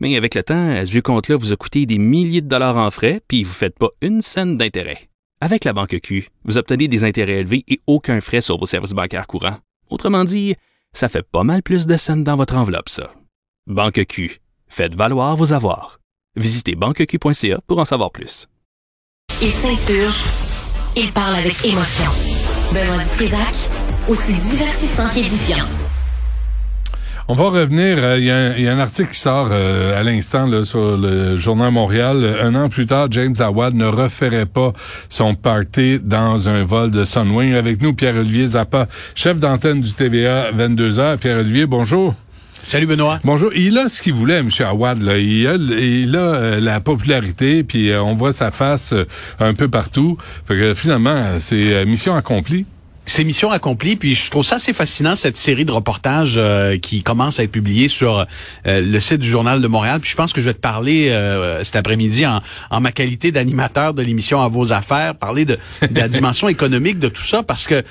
Mais avec le temps, ce vieux compte-là vous a coûté des milliers de dollars en frais, puis vous ne faites pas une scène d'intérêt. Avec la Banque Q, vous obtenez des intérêts élevés et aucun frais sur vos services bancaires courants. Autrement dit, ça fait pas mal plus de scènes dans votre enveloppe, ça. Banque Q. Faites valoir vos avoirs. Visitez banqueq.ca pour en savoir plus. Il s'insurge, il parle avec émotion. On va revenir. euh, Il y, a un- il y a un article qui sort euh, à l'instant sur le Journal Montréal. Un an plus tard, James Awad ne referait pas son party dans un vol de Sunwing. Avec nous, Pierre-Olivier Zappa, chef d'antenne du TVA 22h. Pierre-Olivier, bonjour. Salut Benoît. Bonjour. Il a ce qu'il voulait, M. Awad. Là. Il a, il a euh, la popularité, puis euh, on voit sa face euh, un peu partout. Fait que finalement, euh, c'est euh, mission accomplie. C'est mission accomplie, puis je trouve ça assez fascinant cette série de reportages euh, qui commence à être publiée sur euh, le site du Journal de Montréal. Puis je pense que je vais te parler euh, cet après-midi en, en ma qualité d'animateur de l'émission À vos affaires, parler de, de la dimension économique de tout ça, parce que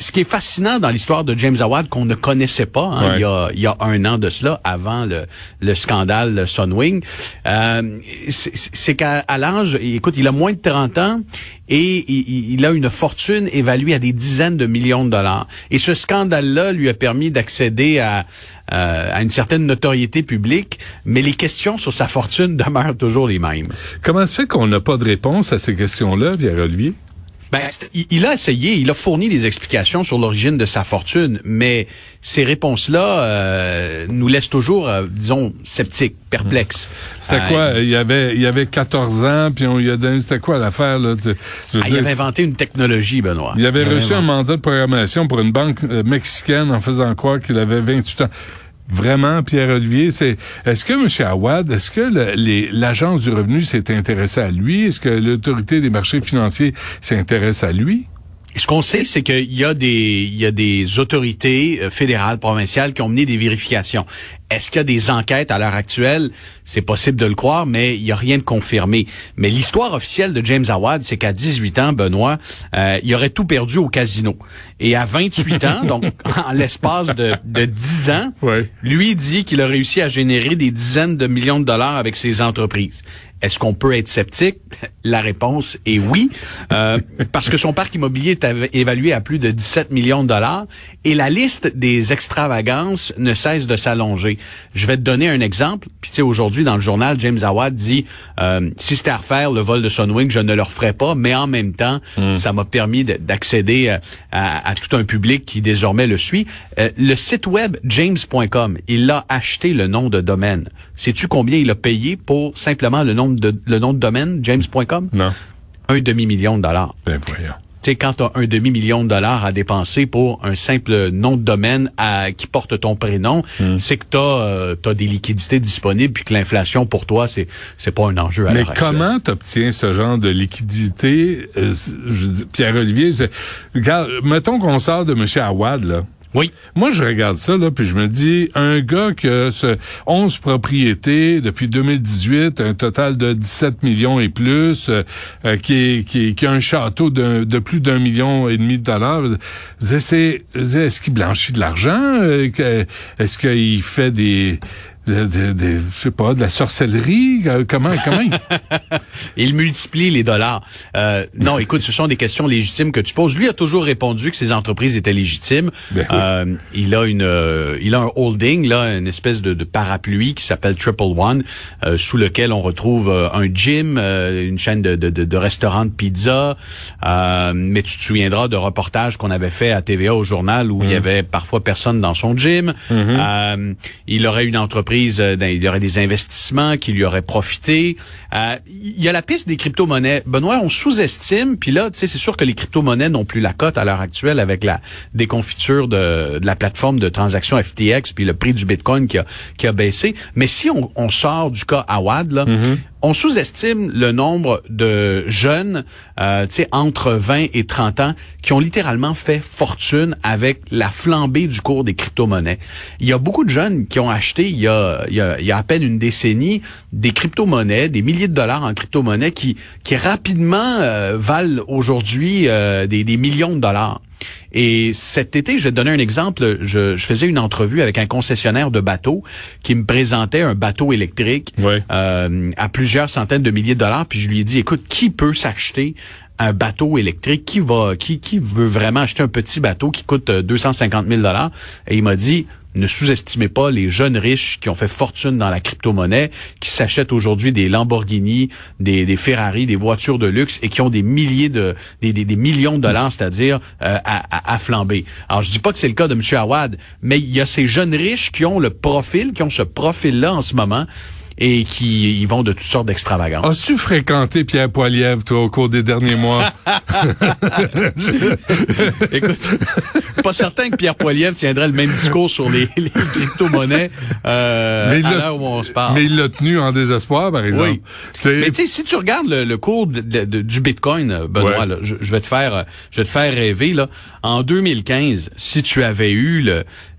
ce qui est fascinant dans l'histoire de James Awad qu'on ne connaissait pas hein, Ouais. il, y a, il y a un an de cela, avant le, le scandale Sunwing, euh, c'est c'est qu'à à l'âge, écoute, il a moins de 30 ans et il, il a une fortune évaluée à des dizaines de millions de dollars. Et ce scandale-là lui a permis d'accéder à, euh, à une certaine notoriété publique, mais les questions sur sa fortune demeurent toujours les mêmes. Comment se fait qu'on n'a pas de réponse à ces questions-là, Pierre-Olivier? Ben, il, il a essayé, il a fourni des explications sur l'origine de sa fortune, mais ces réponses-là euh, nous laissent toujours, euh, disons, sceptiques, perplexes. C'était Euh, quoi? Il y avait, il y avait 14 ans, puis on lui a donné, c'était quoi l'affaire, là? Tu- je veux ah, il avait inventé une technologie, Benoît. il avait Il reçu un mandat de programmation pour une banque euh, mexicaine en faisant croire qu'il avait 28 ans. Vraiment, Pierre-Olivier, c'est, est-ce que M. Awad, est-ce que l'Agence du revenu s'est intéressée à lui? Est-ce que l'autorité des marchés financiers s'intéresse à lui? Ce qu'on sait, c'est qu'il y a des il y a des autorités euh, fédérales, provinciales qui ont mené des vérifications. Est-ce qu'il y a des enquêtes à l'heure actuelle? C'est possible de le croire, mais il y a rien de confirmé. Mais l'histoire officielle de James Awad, c'est qu'à 18 ans, Benoît, euh, il aurait tout perdu au casino. Et à 28 ans, donc en l'espace de, de 10 ans, Ouais. lui dit qu'il a réussi à générer des dizaines de millions de dollars avec ses entreprises. Est-ce qu'on peut être sceptique? La réponse est oui, euh, parce que son parc immobilier est évalué à plus de 17 millions de dollars et la liste des extravagances ne cesse de s'allonger. Je vais te donner un exemple. Puis tu sais, aujourd'hui, dans le journal, James Awad dit, euh, si c'était à refaire le vol de Sunwing, je ne le referais pas, mais en même temps, ça m'a permis de- d'accéder euh, à, à tout un public qui désormais le suit. Euh, le site web james.com, il a acheté le nom de domaine. Sais-tu combien il a payé pour simplement le nom de, le nom de domaine, james.com? Non. Un demi-million de dollars. Ben voyons. Tu sais, quand tu as un demi-million de dollars à dépenser pour un simple nom de domaine à- qui porte ton prénom, c'est que tu as, des liquidités disponibles puis que l'inflation pour toi, c'est c'est pas un enjeu à Mais comment t'obtiens ce genre de liquidité? Euh, Pierre-Olivier, mettons qu'on sort de M. Awad, là. Oui. Moi, je regarde ça, là, puis je me dis, un gars qui a ce 11 propriétés depuis 2018, un total de 17 millions et plus, euh, euh, qui, qui, a un château de, de plus d'un million et demi de dollars, est-ce qu'il blanchit de l'argent? Euh, Est-ce qu'il fait des... De, de- de- je sais pas, de la sorcellerie? Euh, Comment, comment il- multiplie les dollars. Euh, non, écoute, ce sont des questions légitimes que tu poses. Lui a toujours répondu que ses entreprises étaient légitimes. Ben oui. Euh, il a une, euh, il a un holding là, une espèce de, de parapluie qui s'appelle Triple One, euh, sous lequel on retrouve euh, un gym, euh, une chaîne de, de, de, de restaurants de pizza. Euh, mais tu te souviendras de reportages qu'on avait fait à TVA au journal où il y avait parfois personne dans son gym. Euh, il aurait une entreprise, euh, dans- il y aurait des investissements qui lui auraient profité. Euh, il y a la piste des crypto-monnaies. Benoît, on sous-estime, puis là, tu sais, c'est sûr que les crypto-monnaies n'ont plus la cote à l'heure actuelle avec la déconfiture de, la plateforme de transaction FTX, puis le prix du Bitcoin qui a, baissé. Mais si on, on sort du cas Awad, là, on sous-estime le nombre de jeunes, euh, tu sais, entre 20 et 30 ans, qui ont littéralement fait fortune avec la flambée du cours des crypto-monnaies. Il y a beaucoup de jeunes qui ont acheté, il y a, à peine une décennie, des crypto-monnaies, des milliers de dollars en crypto-monnaies qui, qui rapidement euh, valent aujourd'hui euh, des, des millions de dollars. Et cet été, je vais te donner un exemple. Je, je, faisais une entrevue avec un concessionnaire de bateaux qui me présentait un bateau électrique euh, à plusieurs centaines de milliers de dollars. Puis je lui ai dit, écoute, qui peut s'acheter un bateau électrique? Qui va qui qui veut vraiment acheter un petit bateau qui coûte 250 000 dollars? Et il m'a dit ne sous-estimez pas les jeunes riches qui ont fait fortune dans la crypto-monnaie, qui s'achètent aujourd'hui des Lamborghini, des, Ferrari, des voitures de luxe et qui ont des milliers de, des, millions de dollars, c'est-à-dire euh, à, à, flamber. Alors, je dis pas que c'est le cas de M. Awad, mais il y a ces jeunes riches qui ont le profil, qui ont ce profil-là en ce moment et qui y vont de toutes sortes d'extravagances. As-tu fréquenté Pierre Poilievre, toi, au cours des derniers mois? Écoute, pas certain que Pierre Poilievre tiendrait le même discours sur les, les crypto-monnaies euh, à l'heure où on se parle. Mais il l'a tenu en désespoir, par exemple. Oui. Mais tu sais, si tu regardes le, cours du Bitcoin, Benoît, je, vais te faire, je vais te faire rêver là. En 2015, si tu avais eu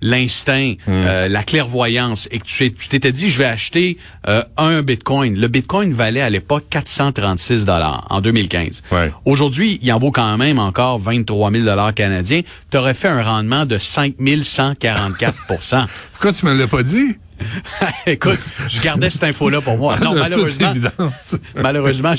l'instinct, hmm. euh, la clairvoyance et que tu t'étais dit, je vais acheter euh, un Bitcoin. Le Bitcoin valait à l'époque 436 dollars en 2015. Aujourd'hui, il en vaut quand même encore 23 000 dollars canadiens. Tu aurais fait un rendement de 5 144 Pourquoi tu me l'as pas dit? Écoute, je gardais cette info-là pour moi. Non, malheureusement, malheureusement,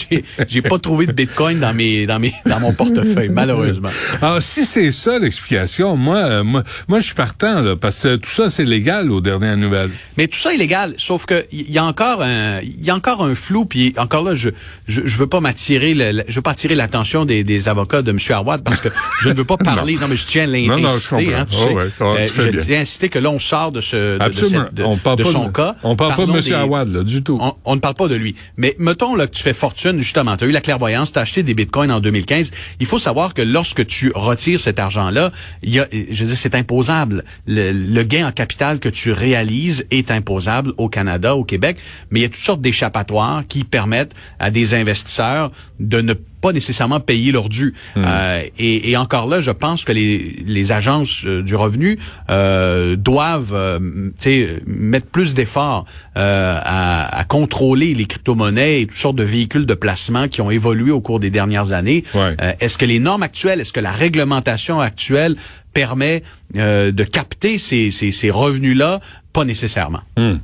j'ai, pas trouvé de Bitcoin dans mes, dans mes, dans mon portefeuille, malheureusement. Alors, si c'est ça l'explication, moi, euh, moi, moi, je suis partant, là, parce que tout ça, c'est légal aux dernières nouvelles. Mais tout ça est légal, sauf que il y a encore un, il y a encore un flou, puis encore là, je, je, je veux pas m'attirer, je veux pas attirer l'attention des, des avocats de M. Arwad parce que je ne veux pas parler. non. mais je tiens à l'inciter, hein, tu sais. Oh euh, je tiens à inciter que là, on sort de ce, de, Absolument. de, cette, de son cas. On parle pas de M. Awad, là, du tout. On, ne parle pas de lui. Mais mettons là, que tu fais fortune, justement, tu as eu la clairvoyance, tu as acheté des bitcoins en 2015. Il faut savoir que lorsque tu retires cet argent-là, il y a, je dis, c'est imposable. Le, gain en capital que tu réalises est imposable au Canada, au Québec, mais il y a toutes sortes d'échappatoires qui permettent à des investisseurs de ne pas nécessairement payer leur dû. Hmm. Euh, et, et, encore là, je pense que les, les agences euh, du revenu euh, doivent euh, mettre plus d'efforts euh, à, à, contrôler les crypto-monnaies et toutes sortes de véhicules de placement qui ont évolué au cours des dernières années. est-ce que les normes actuelles, est-ce que la réglementation actuelle permet de capter ces, ces, ces revenus-là pas nécessairement. Hmm.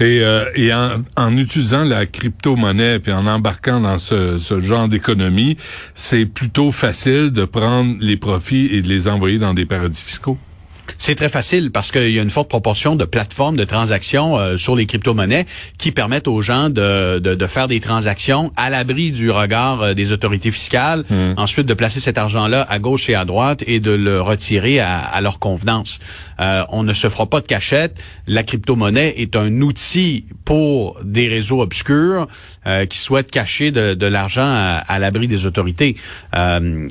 Et, euh, et en, en, utilisant la crypto-monnaie puis en embarquant dans ce, ce genre d'économie, c'est plutôt facile de prendre les profits et de les envoyer dans des paradis fiscaux. C'est très facile parce qu'il y a une forte proportion de plateformes de transactions euh, sur les crypto-monnaies qui permettent aux gens de, de, de faire des transactions à l'abri du regard euh, des autorités fiscales, hmm. ensuite de placer cet argent-là à gauche et à droite et de le retirer à, à leur convenance. Euh, on ne se fera pas de cachette. La crypto-monnaie est un outil pour des réseaux obscurs euh, qui souhaitent cacher de, de l'argent à, à l'abri des autorités.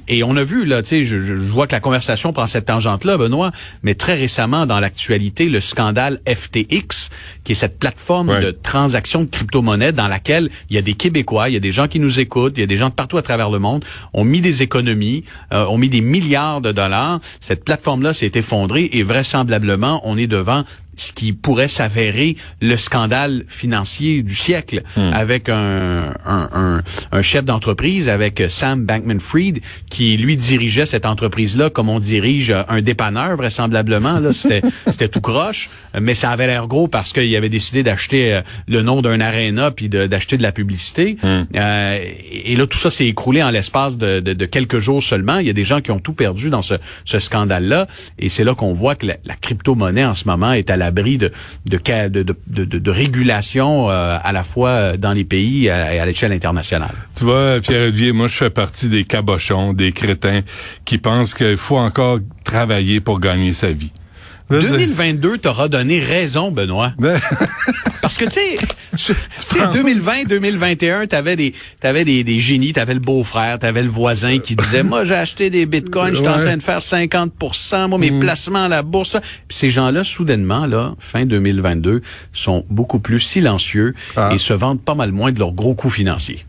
et on a vu, là, tu sais, je, je, vois que la conversation prend cette tangente-là, Benoît, mais très récemment dans l'actualité le scandale FTX, qui est cette plateforme de transaction de crypto-monnaie dans laquelle il y a des Québécois, il y a des gens qui nous écoutent, il y a des gens de partout à travers le monde, ont mis des économies, euh, ont mis des milliards de dollars. Cette plateforme-là s'est effondrée et vraisemblablement, on est devant ce qui pourrait s'avérer le scandale financier du siècle hmm. avec un, un, un, chef d'entreprise, avec Sam Bankman-Fried, qui lui dirigeait cette entreprise-là comme on dirige un dépanneur vraisemblablement. Là, c'était, c'était tout croche, mais ça avait l'air gros parce qu'il avait décidé d'acheter euh, le nom d'un aréna puis d'acheter de, la publicité. Hmm. Euh, et là, tout ça s'est écroulé en l'espace de, de, de, quelques jours seulement. Il y a des gens qui ont tout perdu dans ce, ce scandale-là. Et c'est là qu'on voit que la, la crypto-monnaie en ce moment est à la de de, de, de, de, régulation euh, à la fois dans les pays et à, l'échelle internationale. Tu vois, Pierre-Olivier, moi je fais partie des cabochons, des crétins qui pensent qu'il faut encore travailler pour gagner sa vie. 2022 t'aura donné raison, Benoît. Ben- Parce que, tu sais, tu sais, 2020, 2021, t'avais des, t'avais des, des génies, t'avais le beau-frère, t'avais le voisin qui disait, moi, j'ai acheté des bitcoins, j'étais en train de faire 50% moi, mes placements à la bourse. Puis ces gens-là, soudainement, là, fin 2022, sont beaucoup plus silencieux Ah. et se vendent pas mal moins de leurs gros coûts financiers.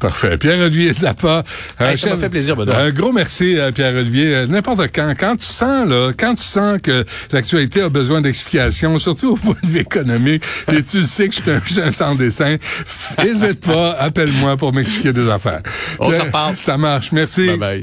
Parfait. Pierre-Olivier Zappa. Hey, ça m'a fait plaisir, Benoît. Un gros merci, euh, Pierre-Olivier. Euh, N'importe quand. Quand tu sens, là, quand tu sens que l'actualité a besoin d'explications, surtout au point de vue économique, et tu sais que je suis un, un sans dessin, n'hésite pas, appelle-moi pour m'expliquer des affaires. On s'en parle. Ça marche. Merci. Bye bye.